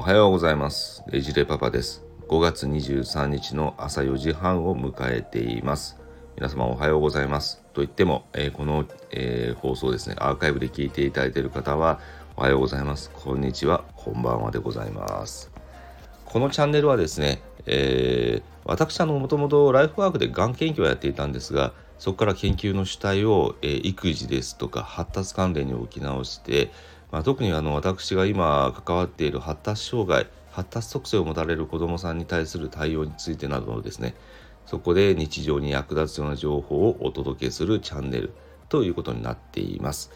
おはようございます。レジレパパです。5月23日の朝4時半を迎えています。皆様おはようございます。と言っても、えー、この、えー、放送ですねアーカイブで聞いていただいている方はおはようございます。こんにちは。こんばんはでございます。このチャンネルはですね、えー、私あのもともとライフワークでがん研究をやっていたんですがそこから研究の主体を、えー、育児ですとか発達関連に置き直してまあ、特にあの私が今関わっている発達障害発達特性を持たれる子どもさんに対する対応についてなどのですねそこで日常に役立つような情報をお届けするチャンネルということになっています。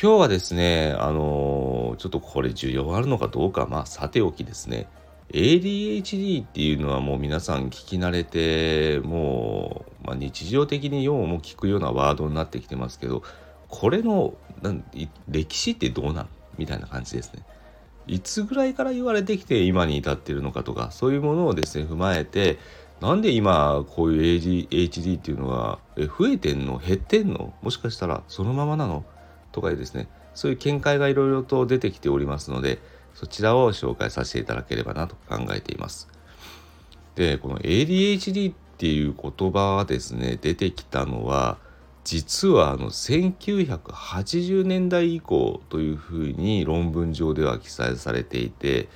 今日はですね、あの、ちょっとこれ需要あるのかどうか、まあさておきですね、ADHD っていうのはもう皆さん聞き慣れて、もう、まあ、日常的にようも聞くようなワードになってきてますけど、これのなん歴史ってどうなん？みたいな感じですね。いつぐらいから言われてきて今に至っているのかとかそういうものをですね踏まえてなんで今こういう ADHD っていうのは増えてんの？減ってんの？もしかしたらそのままなの？とかですね。そういう見解がいろいろと出てきておりますのでそちらを紹介させていただければなと考えています。でこの ADHD っていう言葉がですね出てきたのは実はあの1980年代以降というふうに論文上では記載されていて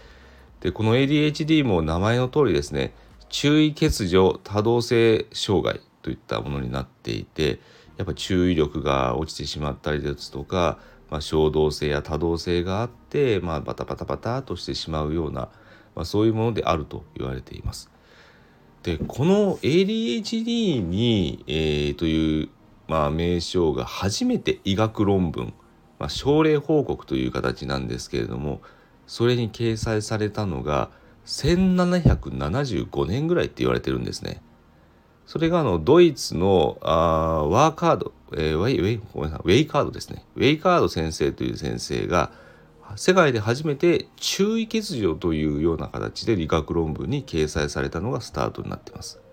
でこの ADHD も名前の通りですね注意欠如多動性障害といったものになっていてやっぱ注意力が落ちてしまったりですとか、まあ、衝動性や多動性があって、まあ、バタバタバタとしてしまうような、まあ、そういうものであると言われています。でこの ADHD に、えー、というまあ、名称が初めて医学論文、まあ、症例報告という形なんですけれどもそれに掲載されたのが1775年ぐらいって言われてるんですね。それがあのドイツのあワーカード、えー、ウェイウェイウェイカードですねウェイカード先生という先生が世界で初めて注意欠如というような形で理学論文に掲載されたのがスタートになっています。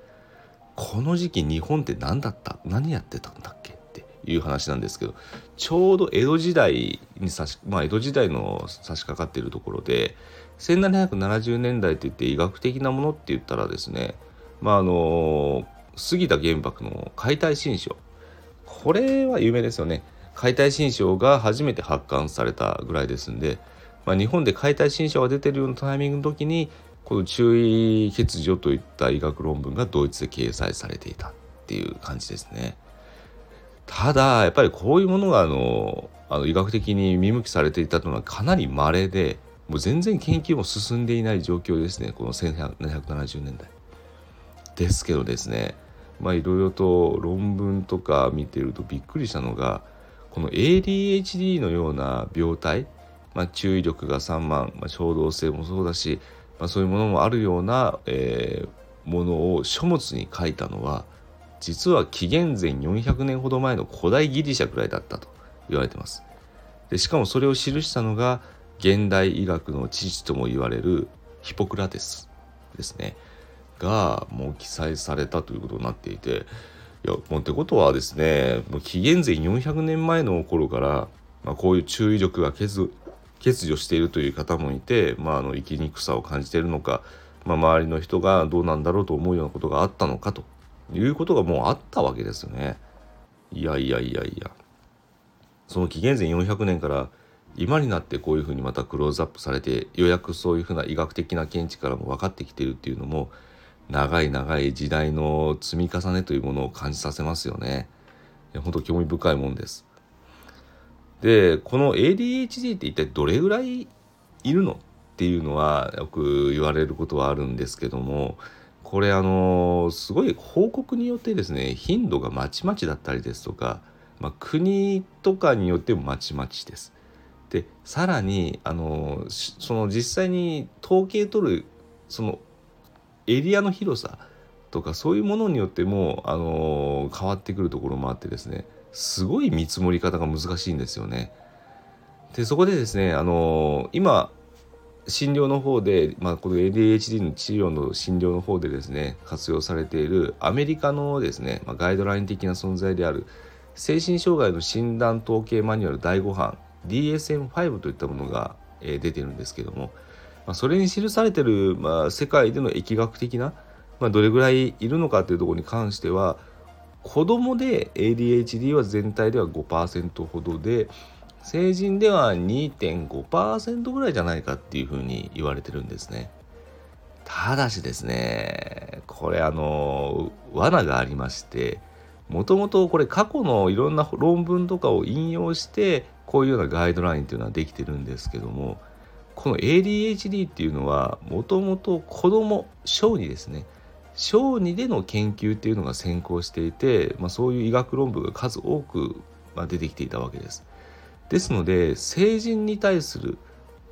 この時期日本って何だった？何やってたんだっけ？っていう話なんですけどちょうど江戸時代に差しまあ江戸時代の差し掛かっているところで1770年代といって医学的なものって言ったらですねまああの杉田玄白の「解体新書」これは有名ですよね。解体新書が初めて発刊されたぐらいですんで、まあ、日本で解体新書が出てるようなタイミングの時にこの注意欠如といった医学論文がドイツで掲載されていたっていう感じですね。ただやっぱりこういうものがあのあの医学的に見向きされていたというのはかなり稀でもう全然研究も進んでいない状況ですねこの1770年代。ですけどですねまあいろいろと論文とか見てるとびっくりしたのがこの ADHD のような病態、まあ、注意力が散漫、まあ、衝動性もそうだしまあ、そういうものもあるような、えー、ものを書物に書いたのは実は紀元前400年ほど前の古代ギリシャくらいだったと言われてます。でしかもそれを記したのが現代医学の父とも言われるヒポクラテスですねがもう記載されたということになっていていやもうってことはですねもう紀元前400年前の頃から、まあ、こういう注意力が削欠如しているという方もいて、まあ、あの生きにくさを感じているのか、まあ、周りの人がどうなんだろうと思うようなことがあったのかということがもうあったわけですよね。いやいやいやいやその紀元前400年から今になってこういうふうにまたクローズアップされてようやくそういうふうな医学的な見地からも分かってきているっていうのも長い長い時代の積み重ねというものを感じさせますよね。本当興味深いもんです。でこの ADHD って一体どれぐらいいるのっていうのはよく言われることはあるんですけどもこれあのすごい報告によってですね頻度がまちまちだったりですとか、まあ、国とかによってもまちまちです。でさらにあのその実際に統計取るそのエリアの広さとかそういうものによってもあの変わってくるところもあってですねすごい見積もり方が難しいんですよね。でそこでですねあの今診療の方で、まあ、この ADHD の治療の診療の方でですね活用されているアメリカのですね、まあ、ガイドライン的な存在である精神障害の診断統計マニュアル第5版 DSM-5 といったものが、えー、出てるんですけどもまあ、それに記されてる、まあ、世界での疫学的な、まあ、どれぐらいいるのかというところに関しては子供で ADHD は全体では5%ほどで成人では2.5%ぐらいじゃないかっていうふうに言われてるんですね。ただしですねこれあの罠がありましてもともとこれ過去のいろんな論文とかを引用してこういうようなガイドラインっていうのはできてるんですけどもこの ADHD っていうのはもともと子供小児ですね小児での研究っていうのが先行していて、まあ、そういう医学論文が数多く出てきていたわけです。ですので成人に対する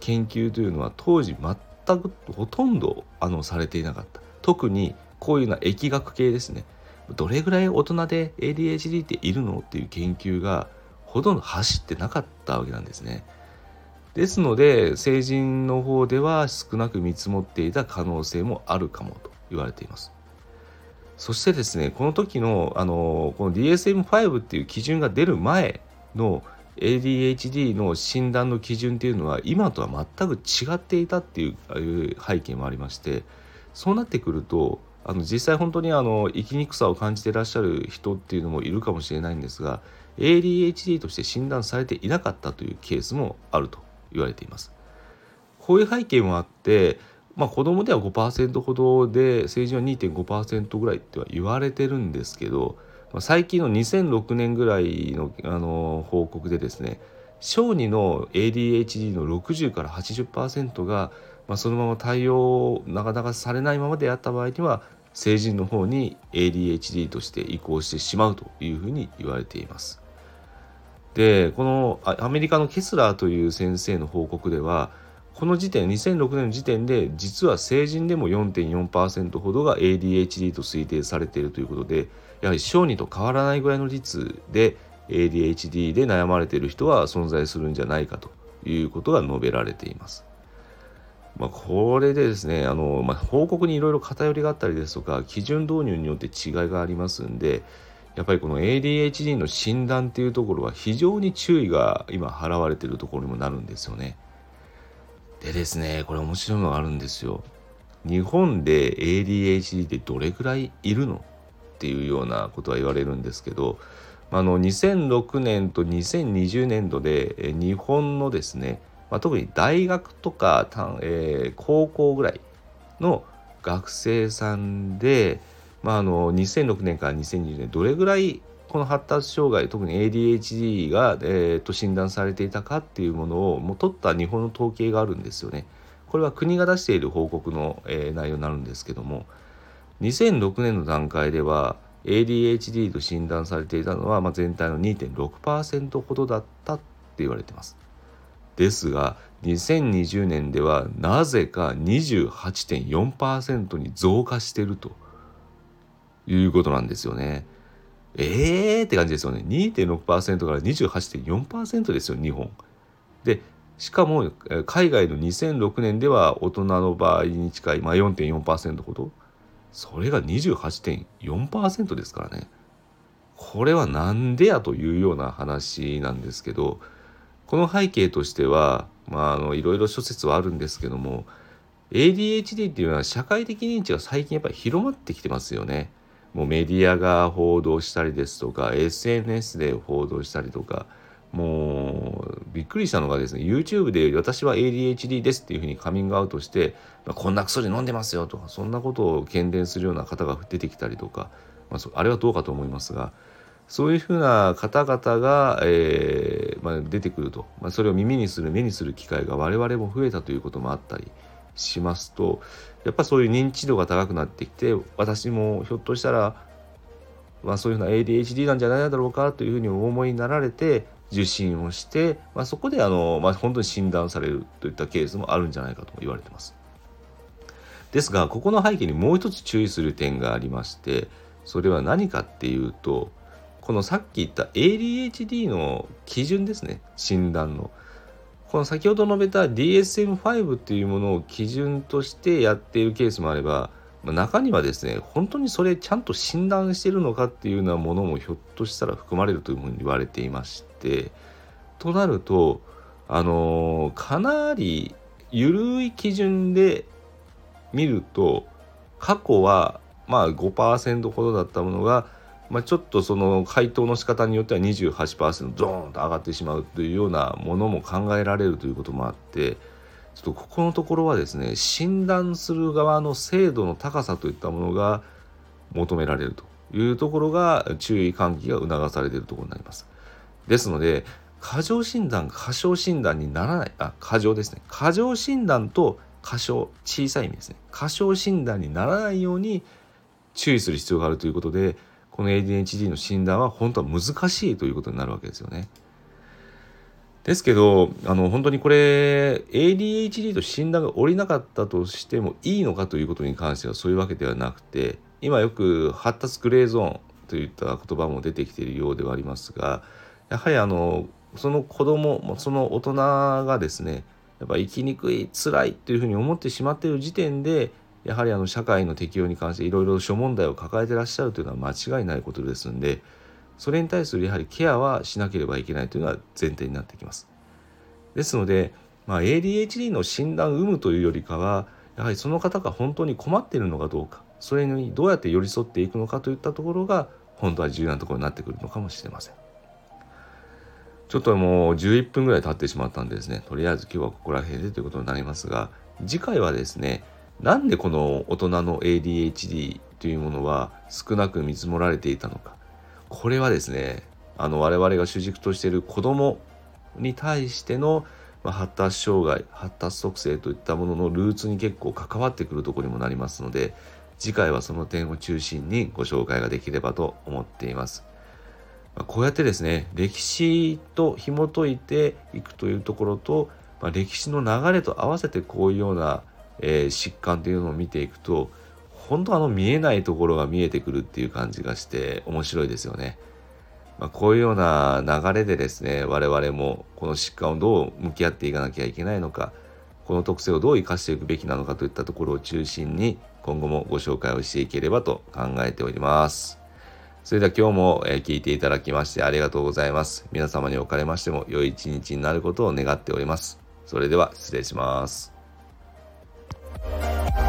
研究というのは当時全くほとんどあのされていなかった特にこういうような疫学系ですねどれぐらい大人で ADHD っているのっていう研究がほとんど走ってなかったわけなんですね。ですので成人の方では少なく見積もっていた可能性もあるかもと言われています。そしてですねこの時のあのこの DSM-5 っていう基準が出る前の ADHD の診断の基準っていうのは今とは全く違っていたっていう背景もありましてそうなってくるとあの実際本当にあの生きにくさを感じていらっしゃる人っていうのもいるかもしれないんですが ADHD として診断されていなかったというケースもあると言われています。こういう背景もあって、まあ、子供では5%ほどで成人は2.5%ぐらいっては言われてるんですけど、まあ、最近の2006年ぐらいのあの報告でですね小児の ADHD の60から80%が、まあ、そのまま対応なかなかされないままであった場合には成人の方に ADHD として移行してしまうというふうに言われています。でこのアメリカのケスラーという先生の報告ではこの時点2006年の時点で実は成人でも4.4%ほどが ADHD と推定されているということでやはり小児と変わらないぐらいの率で ADHD で悩まれている人は存在するんじゃないかということが述べられています。まあ、これでですねあの、まあ、報告にいろいろ偏りがあったりですとか基準導入によって違いがありますんでやっぱりこの ADHD の診断っていうところは非常に注意が今払われているところにもなるんですよね。でですねこれ面白いのがあるんですよ。日本で ADHD ってどれくらいいるの？っていうようなことは言われるんですけどあの2006年と2020年度で日本のですね、まあ、特に大学とか、えー、高校ぐらいの学生さんでまあ、あの2006年から2020年どれぐらいこの発達障害特に ADHD が、えー、と診断されていたかっていうものをもう取った日本の統計があるんですよね。これは国が出している報告の、えー、内容になるんですけども2006年の段階では ADHD と診断されていたのは、まあ、全体の2.6%ほどだったって言われてます。ですが2020年ではなぜか28.4%に増加してると。いうことなんですよね。えーって感じですよね。2.6%から28.4%ですよ、日本。で、しかも海外の2006年では大人の場合に近い、まあ、4.4%ほど。それが28.4%ですからね。これはなんでやというような話なんですけど、この背景としては、まあ、あのいろいろ諸説はあるんですけども ADHD っていうのは社会的認知が最近やっぱり広まってきてますよね。もうメディアが報道したりですとか SNS で報道したりとかもうびっくりしたのがですね YouTube で私は ADHD ですっていうふうにカミングアウトして、まあ、こんな薬飲んでますよとかそんなことを喧伝するような方が出てきたりとか、まあ、あれはどうかと思いますがそういうふうな方々が、えーまあ、出てくると、まあ、それを耳にする目にする機会が我々も増えたということもあったりしますとやっぱそういう認知度が高くなってきて私もひょっとしたら、まあ、そういうふうな ADHD なんじゃないだろうかというふうにお思いになられて受診をして、まあ、そこであの、まあ、本当に診断されるといったケースもあるんじゃないかと言われてます。ですがここの背景にもう一つ注意する点がありましてそれは何かっていうとこのさっき言った ADHD の基準ですね診断のこの先ほど述べた DSM-5 っていうものを基準としてやっているケースもあれば、ま、中にはですね本当にそれちゃんと診断してるのかっていうようなものもひょっとしたら含まれるというふうに言われていましてとなるとあのかなり緩い基準で見ると過去はまあ5%ほどだったものが、まあ、ちょっとその回答の仕方によっては28%ドーンと上がってしまうというようなものも考えられるということもあってちょっとここのところはですね診断する側の精度の高さといったものが求められるというところが注意喚起が促されているところになります。ですので過剰診断過小診断にならないあ過剰ですね過剰診断と過小小さい意味ですね過小診断にならないように注意する必要があるということでこの ADHD の診断は本当は難しいということになるわけですよね。ですけどあの本当にこれ ADHD と診断が下りなかったとしてもいいのかということに関してはそういうわけではなくて今よく発達グレーゾーンといった言葉も出てきているようではありますがやはりあのその子供その大人がですねやっぱ生きにくい辛いというふうに思ってしまっている時点でやはりあの社会の適用に関していろいろ諸問題を抱えてらっしゃるというのは間違いないことですんでそれに対するやはりケアはしなければいけないというのは前提になってきます。ですので、まあ、ADHD の診断有無というよりかはやはりその方が本当に困っているのかどうかそれにどうやって寄り添っていくのかといったところが本当は重要なところになってくるのかもしれません。ちょっともう11分ぐらい経ってしまったんでですねとりあえず今日はここら辺でということになりますが次回はですねなんでこの大人の ADHD というものは少なく見積もられていたのかこれはですねあの我々が主軸としている子供に対しての発達障害発達特性といったもののルーツに結構関わってくるところにもなりますので次回はその点を中心にご紹介ができればと思っています。こうやってですね歴史と紐解いていくというところと、まあ、歴史の流れと合わせてこういうような、えー、疾患というのを見ていくと本当あの見えないところが見えてくるっていう感じがして面白いですよね。まあ、こういうような流れでですね我々もこの疾患をどう向き合っていかなきゃいけないのかこの特性をどう生かしていくべきなのかといったところを中心に今後もご紹介をしていければと考えております。それでは今日も聞いていただきましてありがとうございます。皆様におかれましても良い一日になることを願っております。それでは失礼します。Bye.